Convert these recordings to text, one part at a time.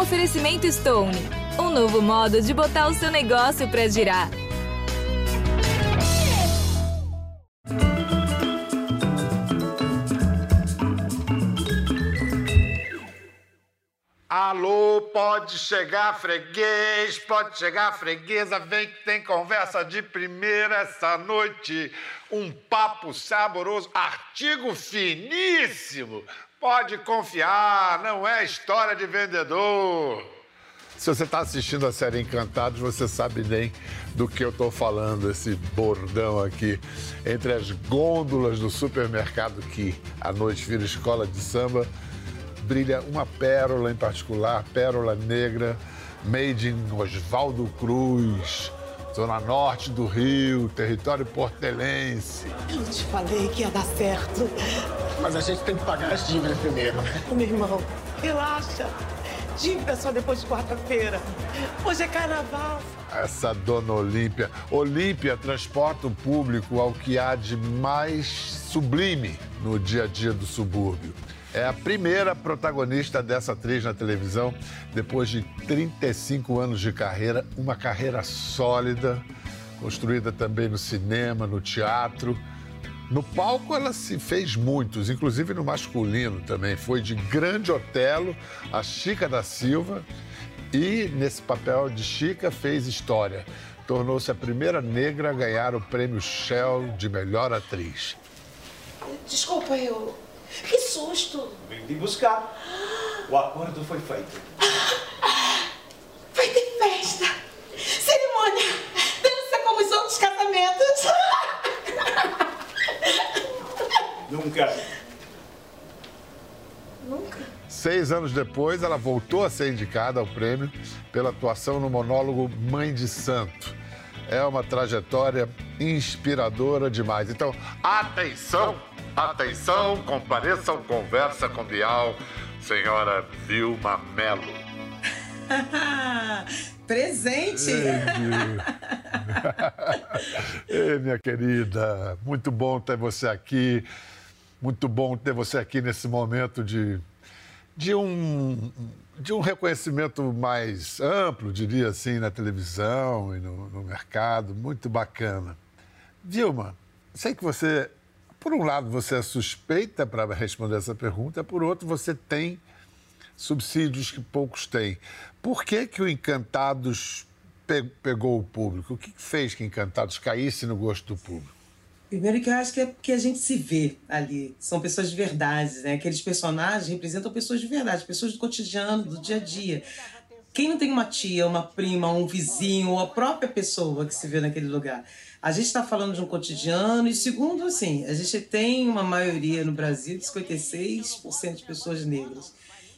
Oferecimento Stone. Um novo modo de botar o seu negócio para girar. Alô, pode chegar freguês, pode chegar freguesa, vem que tem conversa de primeira essa noite. Um papo saboroso, artigo finíssimo. Pode confiar, não é história de vendedor. Se você está assistindo a série Encantados, você sabe nem do que eu estou falando, esse bordão aqui. Entre as gôndolas do supermercado que à noite vira escola de samba, brilha uma pérola em particular, pérola negra, made in Oswaldo Cruz, zona norte do Rio, território portelense. Eu te falei que ia dar certo. Mas a gente tem que pagar as dívidas primeiro. Ô, meu irmão, relaxa. Dívida só depois de quarta-feira. Hoje é carnaval. Essa dona Olímpia. Olímpia transporta o público ao que há de mais sublime no dia a dia do subúrbio. É a primeira protagonista dessa atriz na televisão, depois de 35 anos de carreira, uma carreira sólida, construída também no cinema, no teatro. No palco ela se fez muitos, inclusive no masculino também. Foi de Grande Otelo a Chica da Silva e nesse papel de Chica fez história. Tornou-se a primeira negra a ganhar o prêmio Shell de melhor atriz. Desculpa, eu. Que susto! Vim te buscar. O acordo foi feito. Vai ter festa! Cerimônia! Dança como os outros casamentos! Nunca. Nunca. Seis anos depois, ela voltou a ser indicada ao prêmio pela atuação no monólogo Mãe de Santo. É uma trajetória inspiradora demais. Então, atenção, atenção, compareça ao Conversa com Bial, senhora Vilma Melo. Presente! Ei, minha querida, muito bom ter você aqui. Muito bom ter você aqui nesse momento de, de, um, de um reconhecimento mais amplo, diria assim, na televisão e no, no mercado. Muito bacana. Vilma, sei que você, por um lado, você é suspeita para responder essa pergunta, por outro, você tem subsídios que poucos têm. Por que, que o Encantados pe pegou o público? O que fez que Encantados caísse no gosto do público? Primeiro que eu acho que é porque a gente se vê ali. São pessoas de verdade, né? Aqueles personagens representam pessoas de verdade, pessoas do cotidiano, do dia a dia. Quem não tem uma tia, uma prima, um vizinho, ou a própria pessoa que se vê naquele lugar? A gente está falando de um cotidiano, e segundo, assim, a gente tem uma maioria no Brasil de 56% de pessoas negras.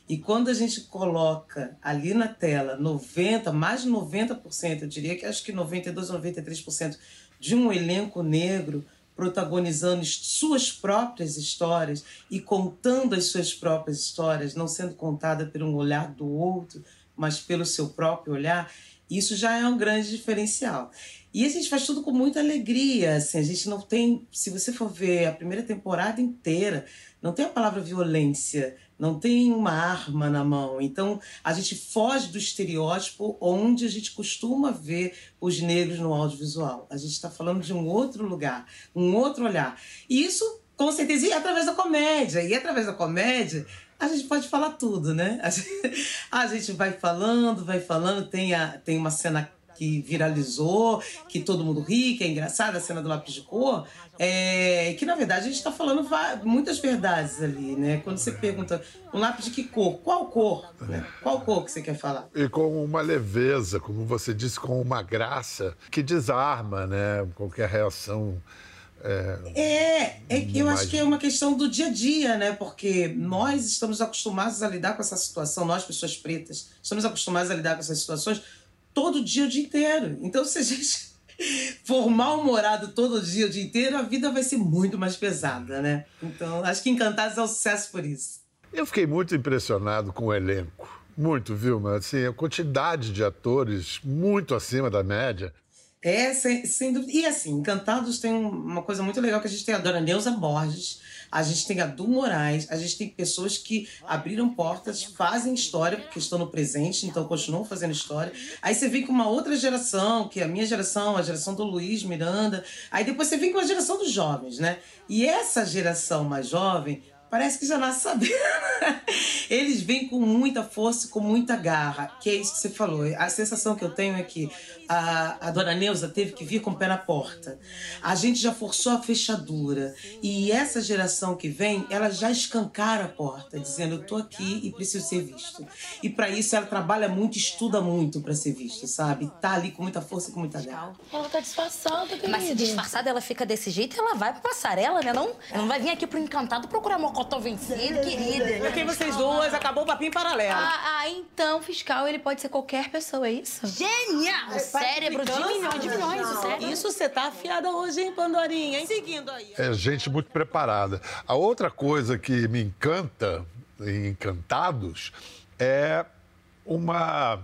E quando a gente coloca ali na tela 90, mais de 90%, eu diria que acho que 92 ou 93% de um elenco negro protagonizando suas próprias histórias e contando as suas próprias histórias, não sendo contada por um olhar do outro, mas pelo seu próprio olhar, isso já é um grande diferencial. E a gente faz tudo com muita alegria, assim, a gente não tem, se você for ver a primeira temporada inteira, não tem a palavra violência, não tem uma arma na mão. Então a gente foge do estereótipo onde a gente costuma ver os negros no audiovisual. A gente está falando de um outro lugar, um outro olhar. E isso, com certeza, e através da comédia. E através da comédia, a gente pode falar tudo, né? A gente, a gente vai falando, vai falando, tem, a, tem uma cena que viralizou, que todo mundo ri, que é engraçada, a cena do lápis de cor, é, que na verdade a gente está falando muitas verdades ali, né? Quando você pergunta um lápis de que cor, qual cor? Né? Qual cor que você quer falar? E com uma leveza, como você disse, com uma graça que desarma, né? Qualquer reação. É, é, é eu acho que é uma questão do dia a dia, né? Porque nós estamos acostumados a lidar com essa situação, nós, pessoas pretas, estamos acostumados a lidar com essas situações todo dia o dia inteiro. Então, se a gente for mal-humorado todo dia o dia inteiro, a vida vai ser muito mais pesada, né? Então, acho que Encantados é um sucesso por isso. Eu fiquei muito impressionado com o elenco. Muito, viu? Mas, assim, a quantidade de atores muito acima da média. É, sem, sem dúvida. E assim, Encantados tem uma coisa muito legal que a gente tem a dona Neuza Borges, A gente tem a Du Moraes, a gente tem pessoas que abriram portas, fazem história, porque estão no presente, então continuam fazendo história. Aí você vem com uma outra geração, que é a minha geração, a geração do Luiz Miranda. Aí depois você vem com a geração dos jovens, né? E essa geração mais jovem parece que já nasce sabendo. Eles vêm com muita força, com muita garra, que é isso que você falou. A sensação que eu tenho é que a, a dona Neuza teve que vir com o pé na porta. A gente já forçou a fechadura. E essa geração que vem, ela já escancara a porta, dizendo: Eu tô aqui e preciso ser visto. E para isso ela trabalha muito, estuda muito para ser vista, sabe? Tá ali com muita força e com muita garra. Ela tá disfarçada, querida. Mas se disfarçada ela fica desse jeito, ela vai pra passarela, né? Não, ela não vai vir aqui pro Encantado procurar mocotó vencido, querida. Porque vocês duas acabou o papinho paralelo. Ah, ah, então, fiscal, ele pode ser qualquer pessoa, é isso? Genial! Cérebro de milhões, de milhões, o cérebro. Isso você tá afiada hoje, hein, Pandorinha? Hein? Seguindo aí. É gente muito preparada. A outra coisa que me encanta em Encantados é uma.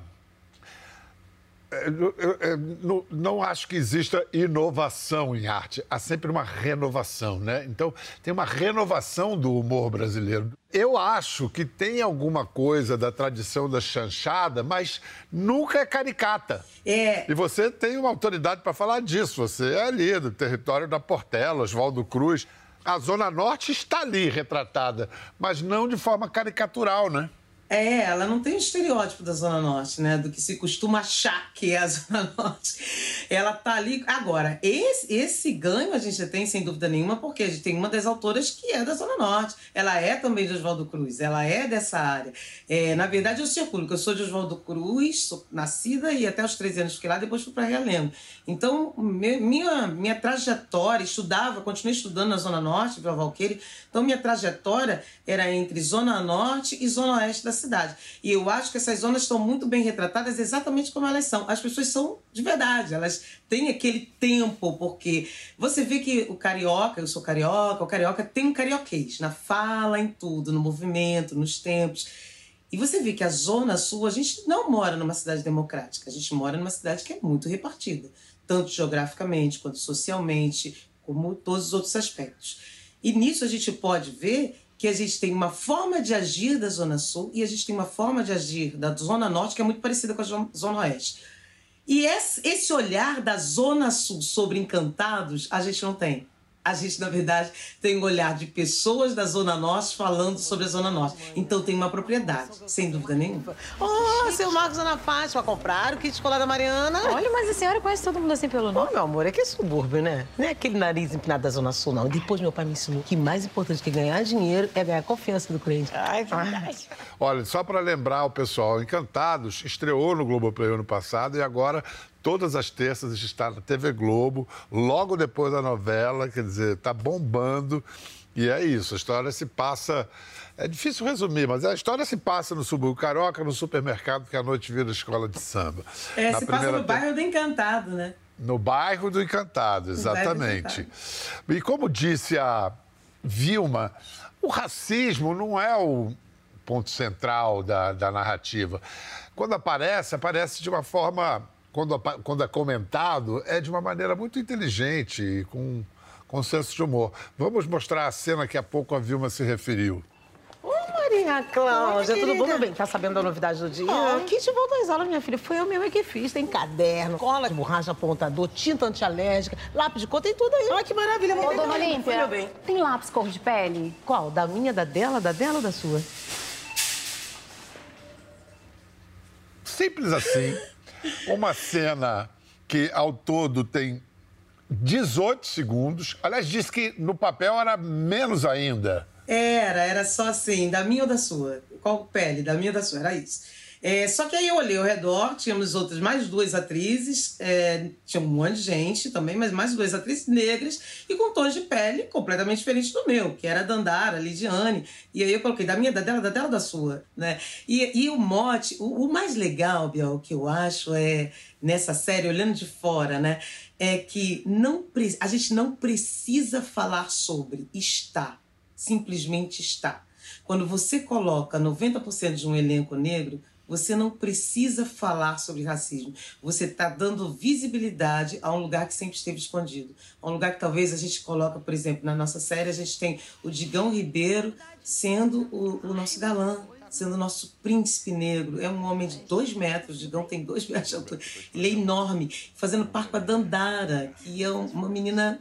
É, eu não, não acho que exista inovação em arte. Há sempre uma renovação, né? Então, tem uma renovação do humor brasileiro. Eu acho que tem alguma coisa da tradição da chanchada, mas nunca é caricata. É, E você tem uma autoridade para falar disso. Você é ali do território da Portela, Oswaldo Cruz. A Zona Norte está ali retratada, mas não de forma caricatural, né? É, ela não tem o estereótipo da Zona Norte, né? Do que se costuma achar que é a Zona Norte. Ela tá ali. Agora, esse, esse ganho a gente tem, sem dúvida nenhuma, porque a gente tem uma das autoras que é da Zona Norte. Ela é também de Oswaldo Cruz, ela é dessa área. É, na verdade, eu circulo, que eu sou de Oswaldo Cruz, sou nascida e até os 13 anos fiquei lá, depois fui para Realengo. Então, me- minha, minha trajetória, estudava, continuei estudando na Zona Norte, Vila Valqueire. Então, minha trajetória era entre Zona Norte e Zona Oeste da cidade. E eu acho que essas zonas estão muito bem retratadas exatamente como elas são. As pessoas são de verdade, elas têm aquele tempo, porque você vê que o carioca, eu sou carioca, o carioca tem um carioquês na fala, em tudo, no movimento, nos tempos. E você vê que a Zona Sul, a gente não mora numa cidade democrática, a gente mora numa cidade que é muito repartida, tanto geograficamente quanto socialmente, como todos os outros aspectos. E nisso a gente pode ver que a gente tem uma forma de agir da Zona Sul e a gente tem uma forma de agir da Zona Norte que é muito parecida com a Zo- Zona Oeste. E esse olhar da Zona Sul sobre encantados, a gente não tem. A gente, na verdade, tem um olhar de pessoas da Zona Norte falando sobre a Zona Norte. Então tem uma propriedade, sem dúvida nenhuma. Ô, seu Marcos Ana Fátima, compraram o kit escolar da Mariana? Olha, mas a senhora conhece todo mundo assim pelo Ô, nome. meu amor, é que é subúrbio, né? Não é aquele nariz empinado da Zona Sul, não. Depois meu pai me ensinou que mais importante que ganhar dinheiro é ganhar a confiança do cliente. Ai, verdade. Olha, só para lembrar o pessoal, Encantados estreou no Globoplay ano passado e agora todas as terças está na TV Globo, logo depois da novela, quer dizer, está bombando. E é isso, a história se passa. É difícil resumir, mas a história se passa no subúrbio carioca, no supermercado, que à noite vira escola de samba. É, Na se passa no te- bairro do Encantado, né? no bairro do Encantado, bairro do exatamente. E como disse a Vilma, o racismo não é o ponto central da, da narrativa. Quando aparece, aparece de uma forma. Quando, quando é comentado, é de uma maneira muito inteligente e com, com senso de humor. Vamos mostrar a cena que há pouco a Vilma se referiu. Ô, Maria Cláudia, Oi, tudo bom, meu bem? Tá sabendo da novidade do dia? Ó. Kit voltou às aulas, minha filha. Foi eu mesma que fiz. Tem caderno, cola de borracha, apontador, tinta antialérgica, lápis de cor, tem tudo aí. Olha que maravilha. Ô, dona Olímpia, tem lápis cor de pele? Qual? Da minha, da dela, da dela ou da sua? Simples assim. Uma cena que ao todo tem 18 segundos. Aliás, disse que no papel era menos ainda. Era, era só assim, da minha ou da sua? Qual pele? Da minha ou da sua? Era isso. É, só que aí eu olhei ao redor, tínhamos outras, mais duas atrizes, é, tinha um monte de gente também, mas mais duas atrizes negras e com tons de pele completamente diferentes do meu, que era a Dandara, a Lidiane. E aí eu coloquei da minha, da dela, da dela, da sua, né? E, e o mote, o, o mais legal, Biel, que eu acho é nessa série, olhando de fora, né? É que não a gente não precisa falar sobre, está simplesmente está. Quando você coloca 90% de um elenco negro, Você não precisa falar sobre racismo. Você está dando visibilidade a um lugar que sempre esteve escondido. A um lugar que talvez a gente coloca, por exemplo, na nossa série, a gente tem o Digão Ribeiro sendo o, o nosso galã, sendo o nosso príncipe negro. É um homem de dois metros, Digão tem dois metros de altura. Ele é enorme, fazendo par com a Dandara, que é uma menina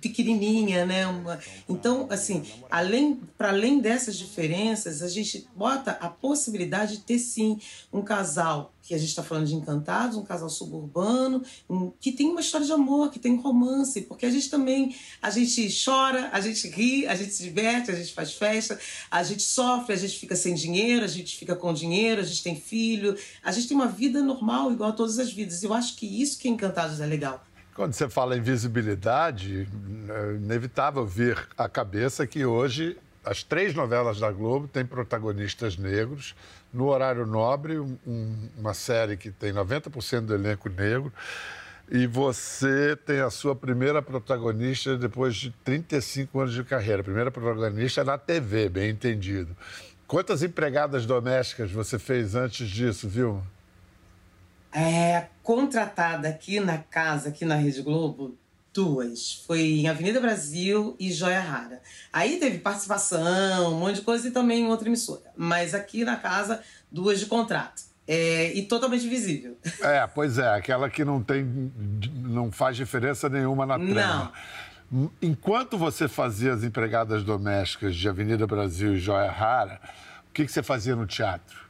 pequenininha, né? Uma... Então, assim, além para além dessas diferenças, a gente bota a possibilidade de ter sim um casal que a gente está falando de Encantados, um casal suburbano, um, que tem uma história de amor, que tem romance, porque a gente também a gente chora, a gente ri, a gente se diverte, a gente faz festa, a gente sofre, a gente fica sem dinheiro, a gente fica com dinheiro, a gente tem filho, a gente tem uma vida normal igual a todas as vidas. Eu acho que isso que Encantados é legal. Quando você fala em visibilidade, é inevitável vir à cabeça que hoje as três novelas da Globo têm protagonistas negros. No Horário Nobre, um, uma série que tem 90% do elenco negro. E você tem a sua primeira protagonista depois de 35 anos de carreira. A primeira protagonista na TV, bem entendido. Quantas empregadas domésticas você fez antes disso, Vilma? É, contratada aqui na casa, aqui na Rede Globo, duas. Foi em Avenida Brasil e Joia Rara. Aí teve participação, um monte de coisa e também em outra emissora. Mas aqui na casa, duas de contrato. É, e totalmente visível. É, pois é, aquela que não tem, não faz diferença nenhuma na trama. Não. Enquanto você fazia as empregadas domésticas de Avenida Brasil e Joia Rara, o que, que você fazia no teatro?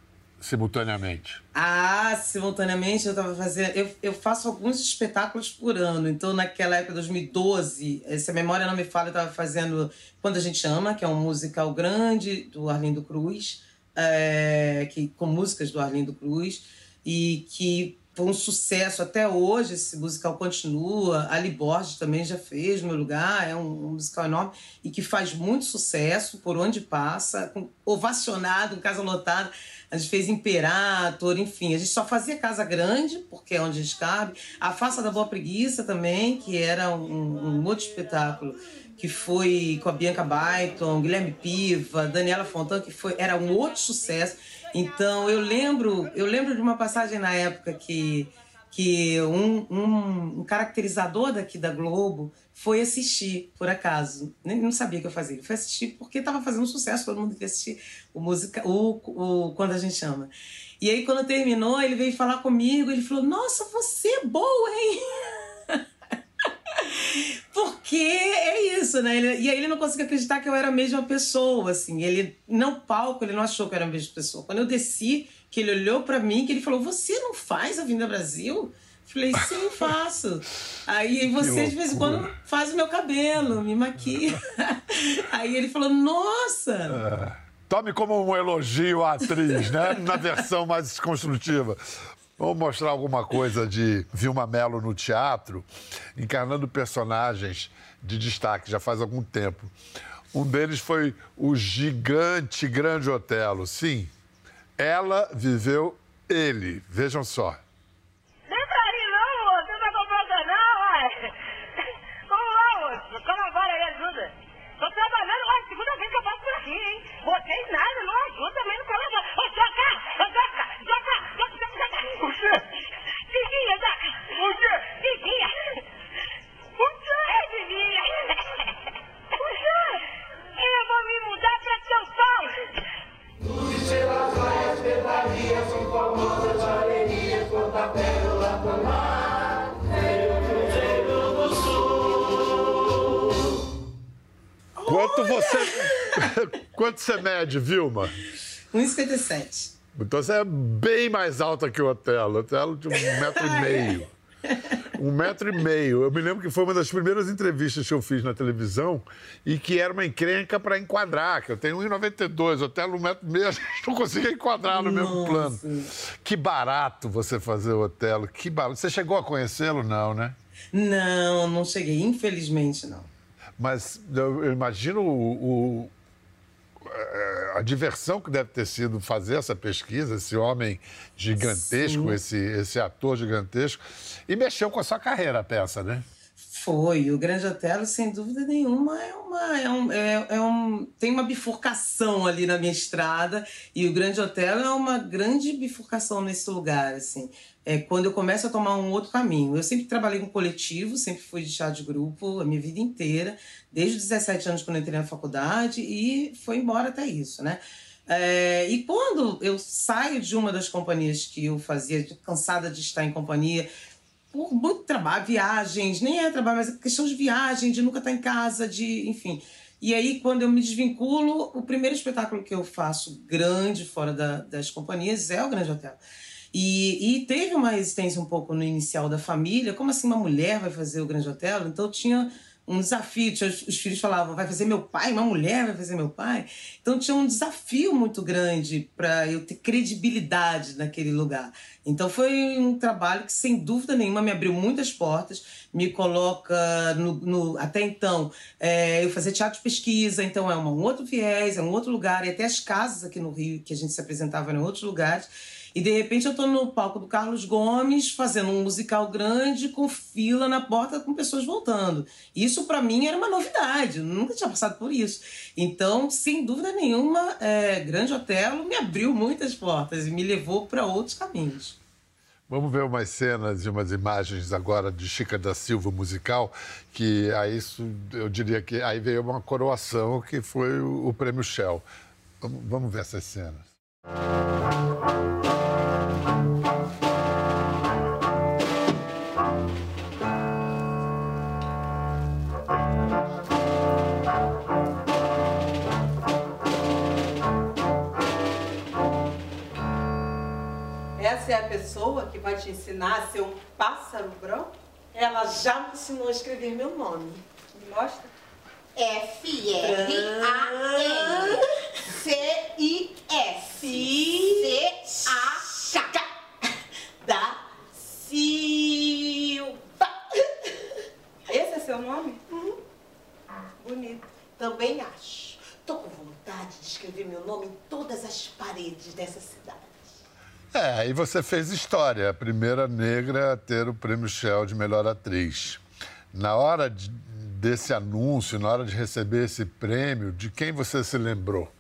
Simultaneamente? Ah, simultaneamente eu estava fazendo. Eu, eu faço alguns espetáculos por ano. Então, naquela época, 2012, se a memória não me fala, eu estava fazendo Quando a Gente Ama, que é um musical grande do Arlindo Cruz, é, que, com músicas do Arlindo Cruz, e que foi um sucesso até hoje. Esse musical continua. Ali Borges também já fez meu lugar. É um, um, musical enorme e que faz muito sucesso por onde passa, com, ovacionado, casa lotada. A gente fez Imperator, enfim. A gente só fazia Casa Grande, porque é onde a gente cabe. A Faça da Boa Preguiça também, que era um, um outro espetáculo que foi com a Bianca Baiton, Guilherme Piva, Daniela Fontana, que foi, era um outro sucesso. Então eu lembro, eu lembro de uma passagem na época que, que um, um, um caracterizador daqui da Globo foi assistir, por acaso. Nem não sabia que eu fazia. Ele foi assistir porque estava fazendo sucesso, todo mundo queria assistir o música, o, o Quando a gente chama. E aí, quando terminou, ele veio falar comigo, ele falou: Nossa, você é boa, hein? Porque é isso, né? Ele, e aí ele não conseguia acreditar que eu era a mesma pessoa, assim. Ele, não palco, ele não achou que eu era a mesma pessoa. Quando eu desci, que ele olhou para mim, que ele falou: Você não faz a Vinda Brasil? Falei, sim, faço. Aí você, de vez em quando, faz o meu cabelo, me maquia. Aí ele falou, nossa! É. Tome como um elogio à atriz, né? Na versão mais construtiva. Vamos mostrar alguma coisa de Vilma Mello no teatro, encarnando personagens de destaque já faz algum tempo. Um deles foi o gigante Grande Otelo. Sim, ela viveu ele. Vejam só. Mede, Vilma? 1,57. Então você é bem mais alta que o Otelo. O Otelo de um metro e meio. Um metro e meio. Eu me lembro que foi uma das primeiras entrevistas que eu fiz na televisão e que era uma encrenca para enquadrar, que eu tenho 1,92, Otelo um metro e meio, a gente não conseguia enquadrar no Nossa. mesmo plano. Que barato você fazer o Otelo, que barato. Você chegou a conhecê-lo, não, né? Não, não cheguei, infelizmente não. Mas eu imagino o, a diversão que deve ter sido fazer essa pesquisa, esse homem gigantesco, esse, esse ator gigantesco, e mexeu com a sua carreira a peça, né? Foi. O Grande Otelo, sem dúvida nenhuma, é uma, é um, é, é um, tem uma bifurcação ali na minha estrada. E o Grande Otelo é uma grande bifurcação nesse lugar, assim. É quando eu começo a tomar um outro caminho. Eu sempre trabalhei com coletivo, sempre fui de chá de grupo a minha vida inteira, desde os 17 anos quando eu entrei na faculdade e foi embora até isso, né? É, e quando eu saio de uma das companhias que eu fazia, cansada de estar em companhia, por muito trabalho, viagens, nem é trabalho, mas é questão de viagem, de nunca estar em casa, de, enfim. E aí, quando eu me desvinculo, o primeiro espetáculo que eu faço grande fora da, das companhias é o Grande Hotel. E, e teve uma resistência um pouco no inicial da família, como assim uma mulher vai fazer o Grande Hotel? Então tinha um desafio. Tinha, os filhos falavam, vai fazer meu pai, uma mulher vai fazer meu pai. Então tinha um desafio muito grande para eu ter credibilidade naquele lugar. Então foi um trabalho que, sem dúvida nenhuma, me abriu muitas portas, me coloca no. no até então, é, eu fazia teatro de pesquisa, então é um outro viés, é um outro lugar, e até as casas aqui no Rio que a gente se apresentava em outros lugares. E de repente eu tô no palco do Carlos Gomes fazendo um musical grande com fila na porta com pessoas voltando. Isso para mim era uma novidade, eu nunca tinha passado por isso. Então, sem dúvida nenhuma, é, Grande Otelo me abriu muitas portas e me levou para outros caminhos. Vamos ver umas cenas e umas imagens agora de Chica da Silva musical, que aí isso, eu diria que aí veio uma coroação que foi o, o prêmio Shell. Vamos, vamos ver essas cenas. Essa pessoa que vai te ensinar a ser um pássaro branco? Ela já me ensinou a escrever meu nome. Me mostra. F-R-A-N C-I-S C-A-K da Silva. Esse é seu nome? Uhum. Bonito. Também acho. Tô com vontade de escrever meu nome em todas as paredes dessa cidade. É, e você fez história, a primeira negra a ter o prêmio Shell de melhor atriz. Na hora de, desse anúncio, na hora de receber esse prêmio, de quem você se lembrou?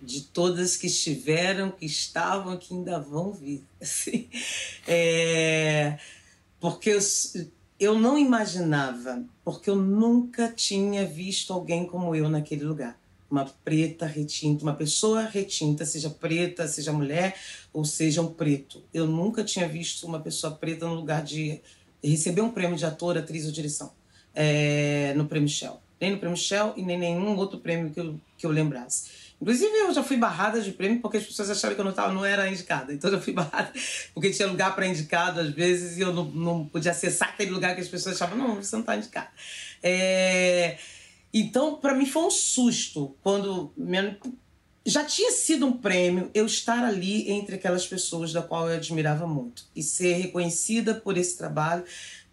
De todas que estiveram, que estavam, que ainda vão vir. Assim, é, porque eu, eu não imaginava, porque eu nunca tinha visto alguém como eu naquele lugar uma preta retinta, uma pessoa retinta, seja preta, seja mulher ou seja um preto. Eu nunca tinha visto uma pessoa preta no lugar de receber um prêmio de ator, atriz ou direção é, no Prêmio Shell. Nem no Prêmio Shell e nem nenhum outro prêmio que eu, que eu lembrasse. Inclusive, eu já fui barrada de prêmio porque as pessoas acharam que eu não, tava, não era indicada. Então, eu fui barrada porque tinha lugar para indicado às vezes e eu não, não podia acessar aquele lugar que as pessoas achavam, não, você não está indicada. É... Então, para mim foi um susto quando já tinha sido um prêmio eu estar ali entre aquelas pessoas da qual eu admirava muito e ser reconhecida por esse trabalho,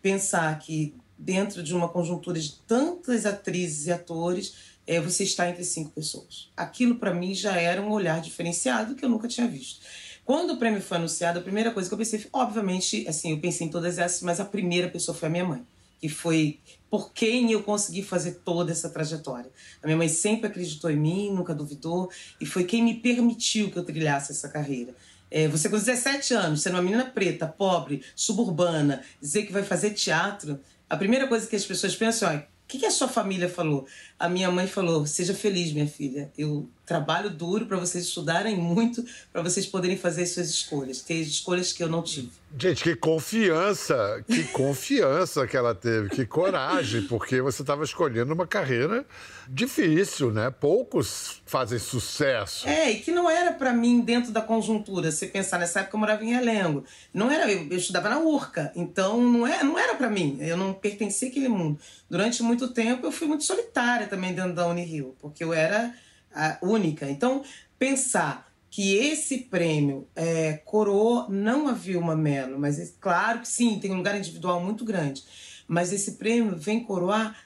pensar que dentro de uma conjuntura de tantas atrizes e atores, é, você está entre cinco pessoas. Aquilo para mim já era um olhar diferenciado que eu nunca tinha visto. Quando o prêmio foi anunciado, a primeira coisa que eu pensei, obviamente, assim, eu pensei em todas essas, mas a primeira pessoa foi a minha mãe que foi por quem eu consegui fazer toda essa trajetória. A minha mãe sempre acreditou em mim, nunca duvidou, e foi quem me permitiu que eu trilhasse essa carreira. É, você com 17 anos, sendo uma menina preta, pobre, suburbana, dizer que vai fazer teatro, a primeira coisa que as pessoas pensam é: o que, que a sua família falou? A minha mãe falou: seja feliz, minha filha. Eu trabalho duro para vocês estudarem muito, para vocês poderem fazer suas escolhas. Tem escolhas que eu não tive. Gente, que confiança, que confiança que ela teve, que coragem, porque você estava escolhendo uma carreira difícil, né? Poucos fazem sucesso. É, e que não era para mim dentro da conjuntura. Se pensar nessa época eu morava em Realengo, não era eu, eu estudava na Urca, então não é, não era para mim. Eu não pertencia àquele mundo. Durante muito tempo eu fui muito solitária também dentro da Unirio, porque eu era a única. Então pensar que esse prêmio é, coroou não a Vilma Mello, mas é, claro que sim, tem um lugar individual muito grande, mas esse prêmio vem coroar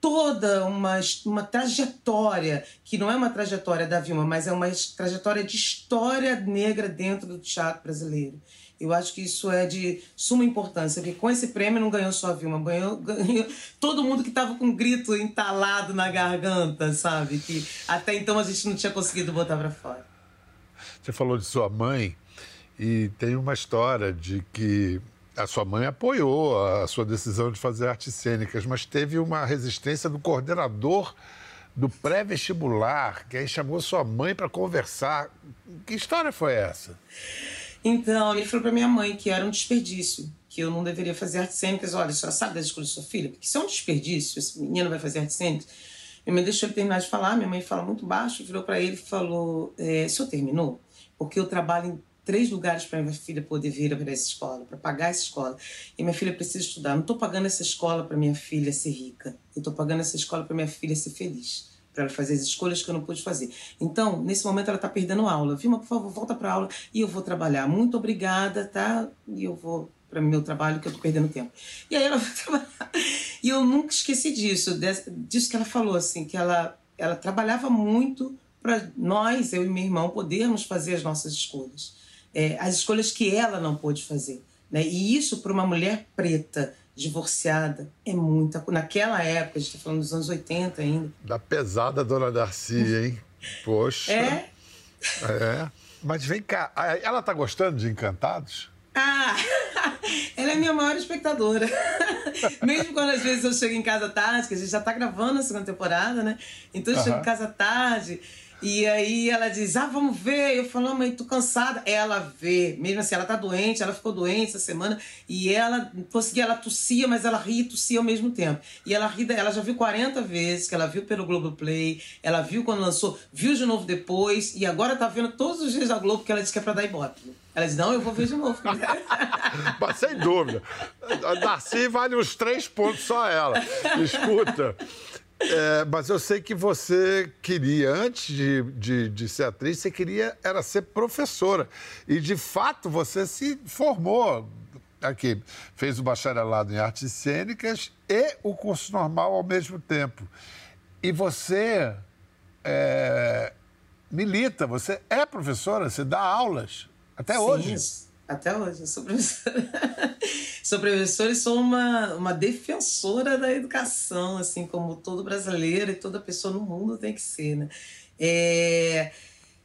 toda uma, uma trajetória, que não é uma trajetória da Vilma, mas é uma trajetória de história negra dentro do teatro brasileiro. Eu acho que isso é de suma importância, porque com esse prêmio não ganhou só a Vilma, ganhou, ganhou todo mundo que estava com um grito entalado na garganta, sabe? Que até então a gente não tinha conseguido botar para fora. Você falou de sua mãe e tem uma história de que a sua mãe apoiou a sua decisão de fazer artes cênicas, mas teve uma resistência do coordenador do pré-vestibular, que aí chamou sua mãe para conversar. Que história foi essa? Então, ele falou para minha mãe que era um desperdício, que eu não deveria fazer artes cênicas. Olha, senhora sabe das escolhas da sua filha? Porque isso é um desperdício, esse menino vai fazer artes cênicas. Minha mãe deixou ele terminar de falar, minha mãe fala muito baixo, virou para ele e falou: é, O senhor terminou? Porque eu trabalho em três lugares para minha filha poder vir para essa escola, para pagar essa escola. E minha filha precisa estudar. Eu não estou pagando essa escola para minha filha ser rica. Eu estou pagando essa escola para minha filha ser feliz para ela fazer as escolhas que eu não pude fazer. Então, nesse momento, ela está perdendo aula. Vilma, por favor, volta para aula e eu vou trabalhar. Muito obrigada, tá? E eu vou para meu trabalho, que eu estou perdendo tempo. E aí ela vai trabalhar. E eu nunca esqueci disso, disso que ela falou, assim, que ela, ela trabalhava muito para nós, eu e meu irmão, podermos fazer as nossas escolhas. É, as escolhas que ela não pôde fazer. Né? E isso, para uma mulher preta, divorciada, é muita Naquela época, a gente está falando dos anos 80 ainda. Da pesada dona Darcy, hein? Poxa. É? É. Mas vem cá, ela tá gostando de Encantados? Ah, ela é minha maior espectadora. Mesmo quando às vezes eu chego em casa tarde, que a gente já tá gravando a segunda temporada, né? Então eu chego em casa tarde e aí ela diz: Ah, vamos ver. Eu falo, mãe, tô cansada. Ela vê, mesmo assim, ela tá doente, ela ficou doente essa semana, e ela conseguia, ela tossia, mas ela ria e tossia ao mesmo tempo. E ela ri, ela já viu 40 vezes, que ela viu pelo Globoplay, ela viu quando lançou, viu de novo depois, e agora tá vendo todos os dias da Globo que ela disse que é pra dar ibope. Ela diz, não, eu vou ver de novo. Sem dúvida. A Darcy vale os três pontos só ela. Escuta, é, mas eu sei que você queria, antes de, de, de, ser atriz, você queria era ser professora. E, de fato, você se formou aqui. Fez o bacharelado em artes cênicas e o curso normal ao mesmo tempo. E você é, milita, você é professora, você dá aulas até Sim, hoje. Até hoje, eu sou professora. sou professora e sou uma, uma defensora da educação, assim como todo brasileiro e toda pessoa no mundo tem que ser, né? É...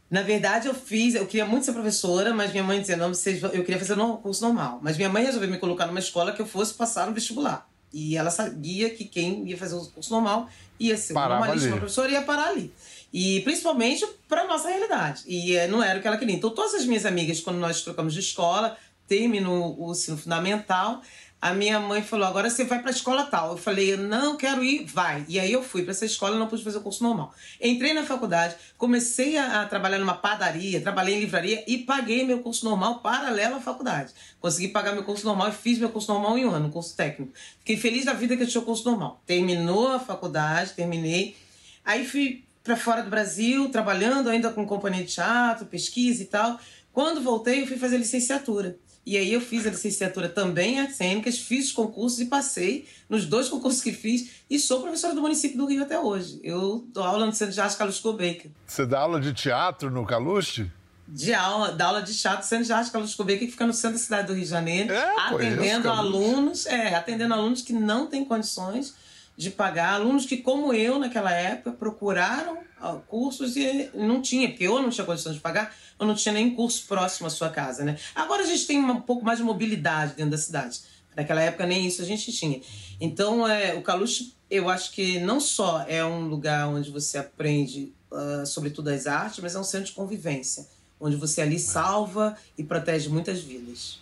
Na verdade, eu fiz, eu queria muito ser professora, mas minha mãe dizia, não, vocês, eu queria fazer um curso normal. Mas minha mãe resolveu me colocar numa escola que eu fosse passar no vestibular. E ela sabia que quem ia fazer o curso normal ia ser uma normalíssima professora e ia parar ali. E principalmente para nossa realidade. E eh, não era o que ela queria. Então, todas as minhas amigas, quando nós trocamos de escola, terminou o ensino fundamental, a minha mãe falou: agora você vai para a escola tal. Eu falei: eu não quero ir, vai. E aí eu fui para essa escola, não pude fazer o curso normal. Entrei na faculdade, comecei a, a, trabalhar numa padaria, trabalhei em livraria e paguei meu curso normal paralelo à faculdade. Consegui pagar meu curso normal e fiz meu curso normal em um ano, curso técnico. Fiquei feliz da vida que eu tinha o curso normal. Terminou a faculdade, terminei. Aí fui para fora do Brasil, trabalhando ainda com companhia de teatro, pesquisa e tal. Quando voltei, eu fui fazer licenciatura. E aí eu fiz a licenciatura também em artes cênicas, fiz os concursos e passei nos dois concursos que fiz e sou professora do município do Rio até hoje. Eu dou aula no Centro de Arte Carlos Baker. Você dá aula de teatro no Caluste? De aula, dá aula de teatro no Centro de Arte Carlos Baker, que fica no centro da cidade do Rio de Janeiro, é, atendendo alunos, é, atendendo alunos que não têm condições de pagar alunos que, como eu, naquela época, procuraram cursos e não tinha, porque eu não tinha condição de pagar, ou não tinha nem curso próximo à sua casa, né? Agora a gente tem um pouco mais de mobilidade dentro da cidade. Naquela época nem isso a gente tinha. Então, é, o Caluche, eu acho que não só é um lugar onde você aprende uh, sobre todas as artes, mas é um centro de convivência, onde você ali salva e protege muitas vidas.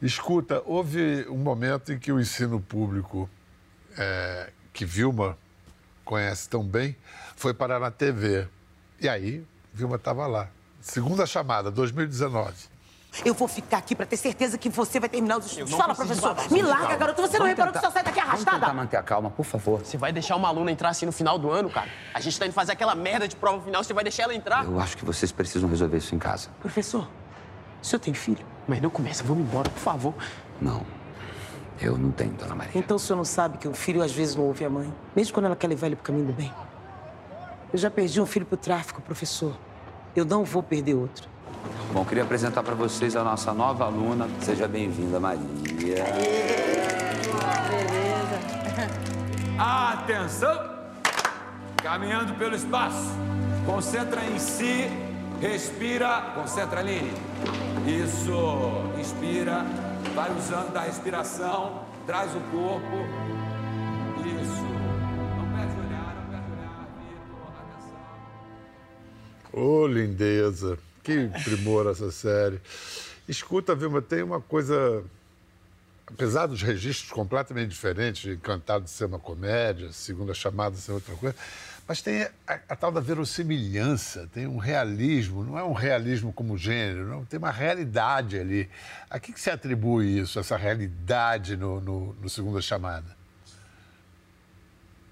Escuta, houve um momento em que o ensino público é, que Vilma conhece tão bem, foi parar na TV. E aí, Vilma estava lá. Segunda chamada, 2019. Eu vou ficar aqui pra ter certeza que você vai terminar os estudos. Fala, professor. Me larga, garoto. Você não reparou que só sai daqui arrastada? Vamos tentar manter a calma, por favor. Você vai deixar uma aluna entrar assim no final do ano, cara? A gente tá indo fazer aquela merda de prova final, você vai deixar ela entrar? Eu acho que vocês precisam resolver isso em casa. Professor, o senhor tem filho? Mas não começa, vamos embora, por favor. Não. Eu não tenho, dona Maria. Então o senhor não sabe que o filho às vezes não ouve a mãe, mesmo quando ela quer levar ele pro caminho do bem. Eu já perdi um filho pro tráfico, professor. Eu não vou perder outro. Bom, queria apresentar para vocês a nossa nova aluna. Seja bem-vinda, Maria. Atenção! Caminhando pelo espaço. Concentra em si, respira. Concentra, Aline. Isso. Inspira. Vai usando da respiração. Traz o corpo. Isso. Não perde olhar, não perde olhar. Vitor, atenção. Ô, lindeza. Que primor essa série. Escuta, Vilma, tem uma coisa. Apesar dos registros completamente diferentes, Encantado ser uma comédia, Segunda Chamada ser outra coisa, mas tem a, a tal da verossimilhança, tem um realismo, não é um realismo como gênero, não, tem uma realidade ali. A que, que se atribui isso, essa realidade no, no, no Segunda Chamada?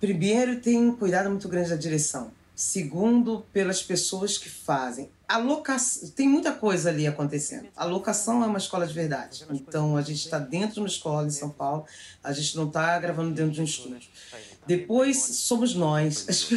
Primeiro, tem um cuidado muito grande da direção. Segundo, pelas pessoas que fazem. A locação, tem muita coisa ali acontecendo. A locação é uma escola de verdade. Então, a gente está dentro de uma escola em São Paulo, a gente não está gravando dentro de um estúdio. Depois, somos nós.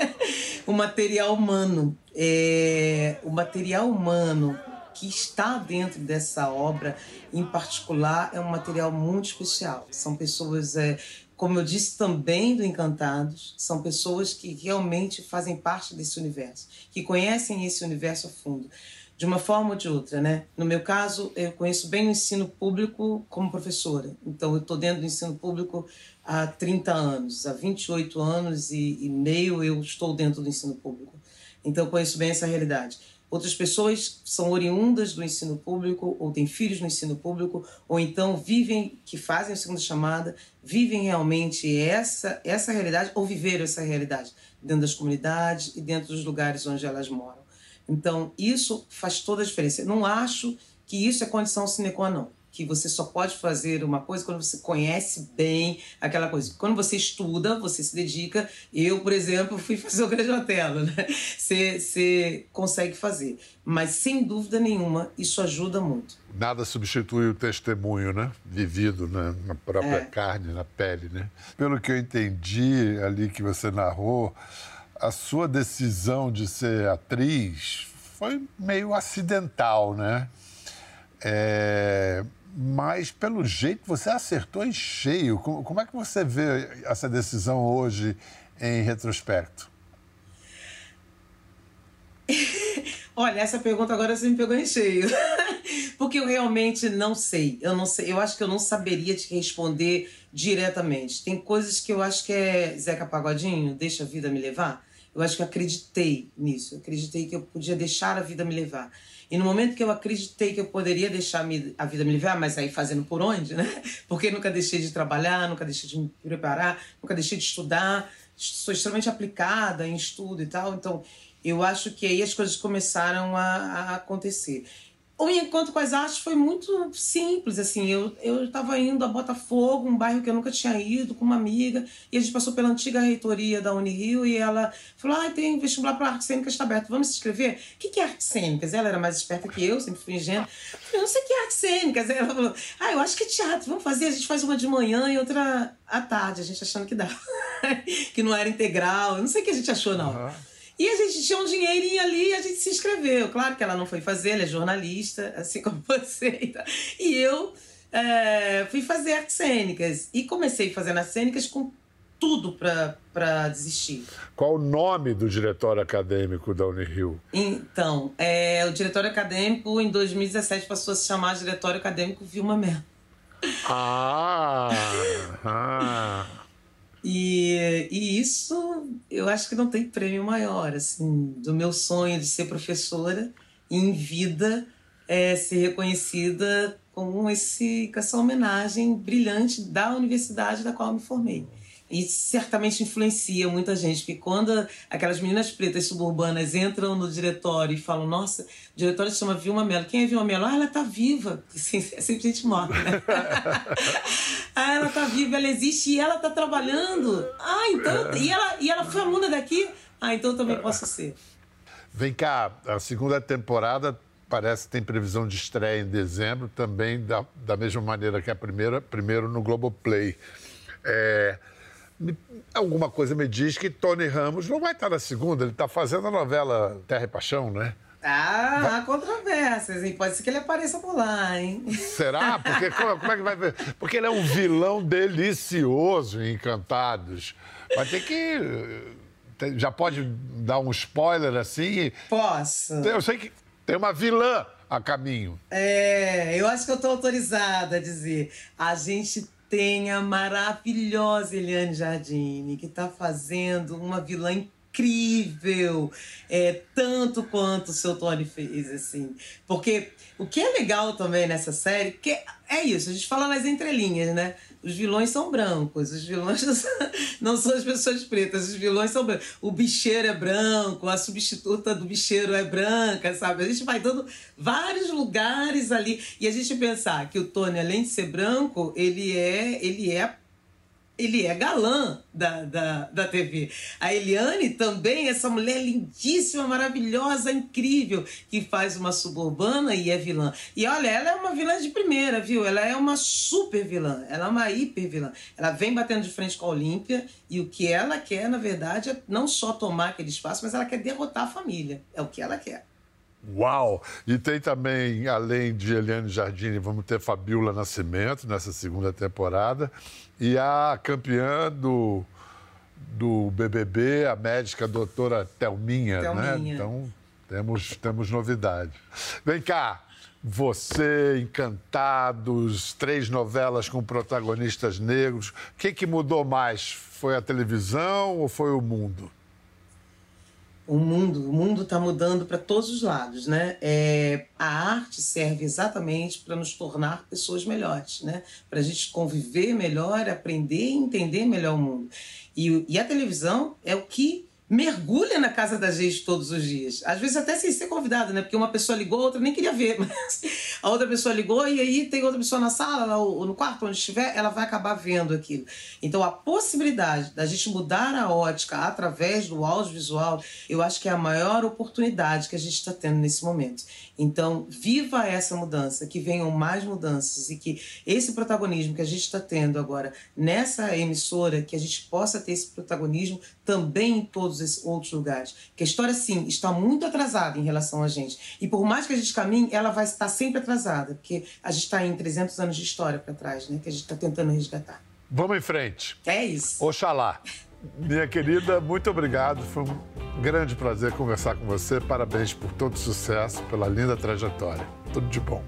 o material humano. É, o material humano que está dentro dessa obra, em particular, é um material muito especial. São pessoas é, como eu disse também do Encantados, são pessoas que realmente fazem parte desse universo, que conhecem esse universo a fundo, de uma forma ou de outra, né? No meu caso, eu conheço bem o ensino público como professora, então eu estou dentro do ensino público há 30 anos, há 28 anos e, e meio eu estou dentro do ensino público, então eu conheço bem essa realidade. Outras pessoas são oriundas do ensino público, ou têm filhos no ensino público, ou então vivem, que fazem a segunda chamada, vivem realmente essa, essa realidade, ou viveram essa realidade dentro das comunidades e dentro dos lugares onde elas moram. Então, isso faz toda a diferença. Não acho que isso é condição sine qua non que você só pode fazer uma coisa quando você conhece bem aquela coisa. Quando você estuda, você se dedica. Eu, por exemplo, fui fazer o Grande Otelo, né? Você, você consegue fazer. Mas, sem dúvida nenhuma, isso ajuda muito. Nada substitui o testemunho, né? Vivido né? na própria É. carne, na pele, né? Pelo que eu entendi ali que você narrou, a sua decisão de ser atriz foi meio acidental, né? É, Mas, pelo jeito, você acertou em cheio. Como, é que você vê essa decisão hoje em retrospecto? Olha, essa pergunta agora você me pegou em cheio. Porque eu realmente não sei. Eu não sei. Eu acho que eu não saberia te responder diretamente. Tem coisas que eu acho que é Zeca Pagodinho, deixa a vida me levar. Eu acho que eu acreditei nisso. Eu acreditei que eu podia deixar a vida me levar. E no momento que eu acreditei que eu poderia deixar a vida me levar, mas aí fazendo por onde, né? Porque nunca deixei de trabalhar, nunca deixei de me preparar, nunca deixei de estudar. Sou extremamente aplicada em estudo e tal. Então, eu acho que aí as coisas começaram a, a acontecer. O meu encontro com as artes foi muito simples, assim, eu estava indo a Botafogo, um bairro que eu nunca tinha ido, com uma amiga, e a gente passou pela antiga reitoria da Unirio e ela falou, ah, tem vestibular para artes cênicas, está aberto, vamos se inscrever? O que, que é artes cênicas? Ela era mais esperta que eu, sempre fui ingênua. Eu não sei o que é artes cênicas. Ela falou, ah, eu acho que é teatro, vamos fazer, a gente faz uma de manhã e outra à tarde, a gente achando que dava, que não era integral, eu não sei o que a gente achou, não. E a gente tinha um dinheirinho ali e a gente se inscreveu. Claro que ela não foi fazer, ela é jornalista, assim como você. e tal. E eu é, fui fazer artes cênicas. E comecei fazendo artes cênicas com tudo para desistir. Qual o nome do diretório acadêmico da Unirio? Então, é, o diretório acadêmico em 2017 passou a se chamar Diretório Acadêmico Vilma Melo. Ah! ah. E, e isso eu acho que não tem prêmio maior, assim, do meu sonho de ser professora em vida é, ser reconhecida com, esse, com essa homenagem brilhante da universidade da qual me formei. E certamente influencia muita gente, porque quando aquelas meninas pretas suburbanas entram no diretório e falam: Nossa, o diretório se chama Vilma Mello. Quem é Vilma Mello? Ah, ela tá viva. Assim, é sempre gente morta, né? ah, ela tá viva, ela existe e ela tá trabalhando. Ah, então. E ela, e ela foi aluna daqui? Ah, então eu também posso ser. Vem cá, a segunda temporada parece que tem previsão de estreia em dezembro, também da, da mesma maneira que a primeira, primeiro no Globoplay. É, me- alguma coisa me diz que Tony Ramos não vai estar na segunda, ele está fazendo a novela Terra e Paixão, né? Ah, há controvérsias, hein? Pode ser que ele apareça por lá, hein? Será? Porque como, como é que vai ver? Porque ele é um vilão delicioso em Encantados. Vai ter que. Já pode dar um spoiler assim? Posso? Eu sei que tem uma vilã a caminho. É, eu acho que eu tô autorizada a dizer. A gente tem a maravilhosa Eliane Jardine, que tá fazendo uma vilã incrível, é, tanto quanto o seu Tony fez, assim. Porque o que é legal também nessa série, que é isso, a gente fala nas entrelinhas, né? Os vilões são brancos, os vilões não são, as pessoas pretas, os vilões são brancos. O bicheiro é branco, a substituta do bicheiro é branca, sabe? A gente vai dando vários lugares ali. E a gente pensar que o Tony, além de ser branco, ele é, ele é ele é galã da, da, da TV. A Eliane também, essa mulher lindíssima, maravilhosa, incrível, que faz uma suburbana e é vilã. E olha, ela é uma vilã de primeira, viu? Ela é uma super vilã, ela é uma hiper vilã. Ela vem batendo de frente com a Olímpia e o que ela quer, na verdade, é não só tomar aquele espaço, mas ela quer derrotar a família. É o que ela quer. Uau! E tem também, além de Eliane Jardine, vamos ter Fabiola Nascimento nessa segunda temporada. E a campeã do, do BBB, a médica doutora Thelminha, né? Thelminha. Então, temos, temos novidade. Vem cá, você, Encantados, três novelas com protagonistas negros. O que, que mudou mais? Foi a televisão ou foi o mundo? O mundo, o mundo está mudando para todos os lados, né? É, a arte serve exatamente para nos tornar pessoas melhores, né? Para a gente conviver melhor, aprender e entender melhor o mundo. E, e a televisão é o que mergulha na casa da gente todos os dias. Às vezes até sem ser convidado, né? Porque uma pessoa ligou, a outra nem queria ver, mas a outra pessoa ligou e aí tem outra pessoa na sala ou no quarto, onde estiver, ela vai acabar vendo aquilo. Então a possibilidade da gente mudar a ótica através do audiovisual, eu acho que é a maior oportunidade que a gente está tendo nesse momento. Então, viva essa mudança, que venham mais mudanças e que esse protagonismo que a gente está tendo agora nessa emissora, que a gente possa ter esse protagonismo também em todos esses outros lugares. Que a história, sim, está muito atrasada em relação a gente. E por mais que a gente caminhe, ela vai estar sempre atrasada, porque a gente está em 300 anos de história para trás, né? Que a gente está tentando resgatar. Vamos em frente. É isso. Oxalá. Minha querida, muito obrigado. Foi um grande prazer conversar com você. Parabéns por todo o sucesso, pela linda trajetória. Tudo de bom.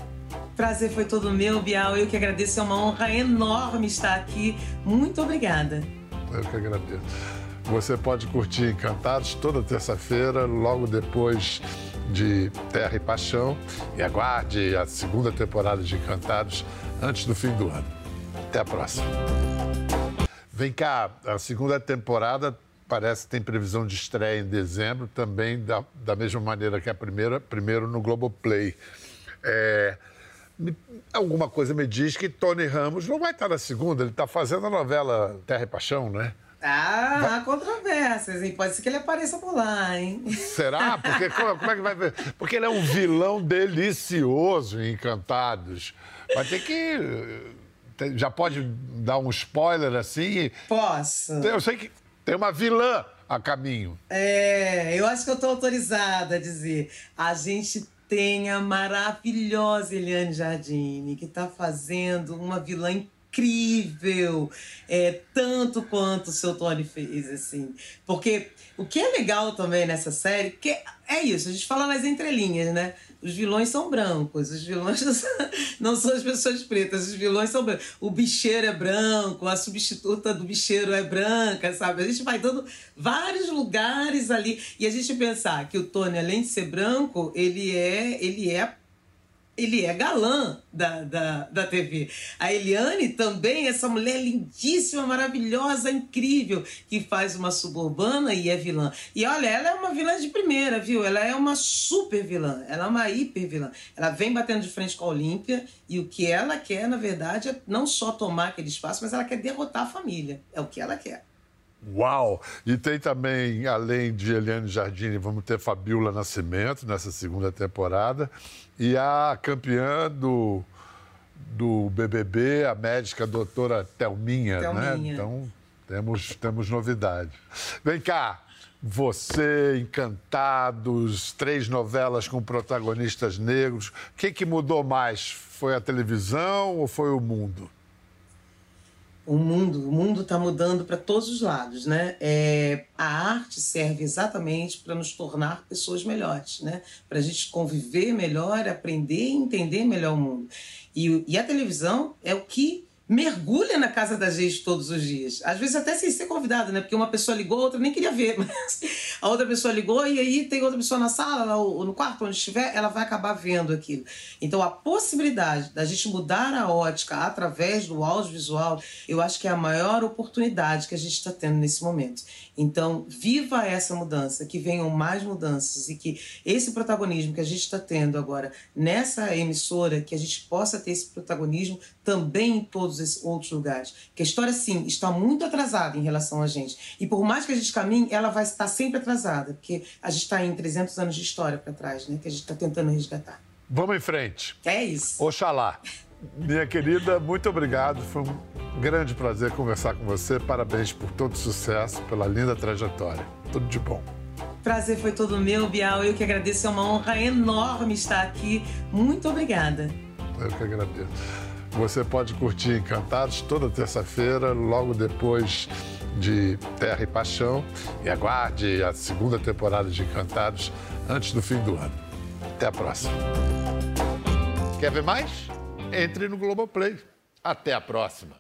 Prazer foi todo meu, Bial. Eu que agradeço, é uma honra enorme estar aqui. Muito obrigada. Eu que agradeço. Você pode curtir Encantados toda terça-feira, logo depois de Terra e Paixão. E aguarde a segunda temporada de Encantados antes do fim do ano. Até a próxima. Vem cá, a segunda temporada parece que tem previsão de estreia em dezembro, também da, da mesma maneira que a primeira, primeiro no Globoplay. É, me- alguma coisa me diz que Tony Ramos não vai estar na segunda, ele está fazendo a novela Terra e Paixão, né? Ah, há controvérsias, hein? Pode ser que ele apareça por lá, hein? Será? Porque como, como é que vai ver? Porque ele é um vilão delicioso em Encantados. Vai ter que. Já pode dar um spoiler assim? Posso? Eu sei que tem uma vilã a caminho. É, eu acho que eu tô autorizada a dizer. A gente tem a maravilhosa Eliane Jardine, que tá fazendo uma vilã incrível, é, tanto quanto o seu Tony fez, assim. Porque o que é legal também nessa série, que é isso, a gente fala nas entrelinhas, né? Os vilões são brancos, os vilões não são, não são as pessoas pretas, os vilões são brancos. O bicheiro é branco, a substituta do bicheiro é branca, sabe? A gente vai dando vários lugares ali e a gente pensar que o Tony, além de ser branco, ele é, ele é ele é galã da, da, da TV. A Eliane também, essa mulher lindíssima, maravilhosa, incrível, que faz uma suburbana e é vilã. E olha, ela é uma vilã de primeira, viu? Ela é uma super vilã, ela é uma hiper vilã. Ela vem batendo de frente com a Olímpia e o que ela quer, na verdade, é não só tomar aquele espaço, mas ela quer derrotar a família. É o que ela quer. Uau! E tem também, além de Eliane Jardine, vamos ter Fabiola Nascimento nessa segunda temporada. E a campeã do, do BBB, a médica doutora Thelminha, né? Thelminha. Então, temos, temos novidade. Vem cá, você, Encantados, três novelas com protagonistas negros. O que, que mudou mais? Foi a televisão ou foi o mundo? O mundo, o mundo está mudando para todos os lados, né? É, a arte serve exatamente para nos tornar pessoas melhores, né? Para a gente conviver melhor, aprender e entender melhor o mundo. E, e a televisão é o que mergulha na casa da gente todos os dias. Às vezes até sem ser convidada, né? Porque uma pessoa ligou, a outra nem queria ver, mas a outra pessoa ligou e aí tem outra pessoa na sala ou no quarto, onde estiver, ela vai acabar vendo aquilo. Então a possibilidade da gente mudar a ótica através do audiovisual, eu acho que é a maior oportunidade que a gente está tendo nesse momento. Então, viva essa mudança, que venham mais mudanças e que esse protagonismo que a gente está tendo agora nessa emissora, que a gente possa ter esse protagonismo também em todos esses outros lugares. Que a história, sim, está muito atrasada em relação a gente. E por mais que a gente caminhe, ela vai estar sempre atrasada, porque a gente está em 300 anos de história para trás, né? Que a gente está tentando resgatar. Vamos em frente. É isso. Oxalá. Minha querida, muito obrigado. Foi um grande prazer conversar com você. Parabéns por todo o sucesso, pela linda trajetória. Tudo de bom. Prazer foi todo meu, Bial. Eu que agradeço. É uma honra enorme estar aqui. Muito obrigada. Eu que agradeço. Você pode curtir Encantados toda terça-feira, logo depois de Terra e Paixão. E aguarde a segunda temporada de Encantados antes do fim do ano. Até a próxima. Quer ver mais? Entre no Globoplay. Até a próxima.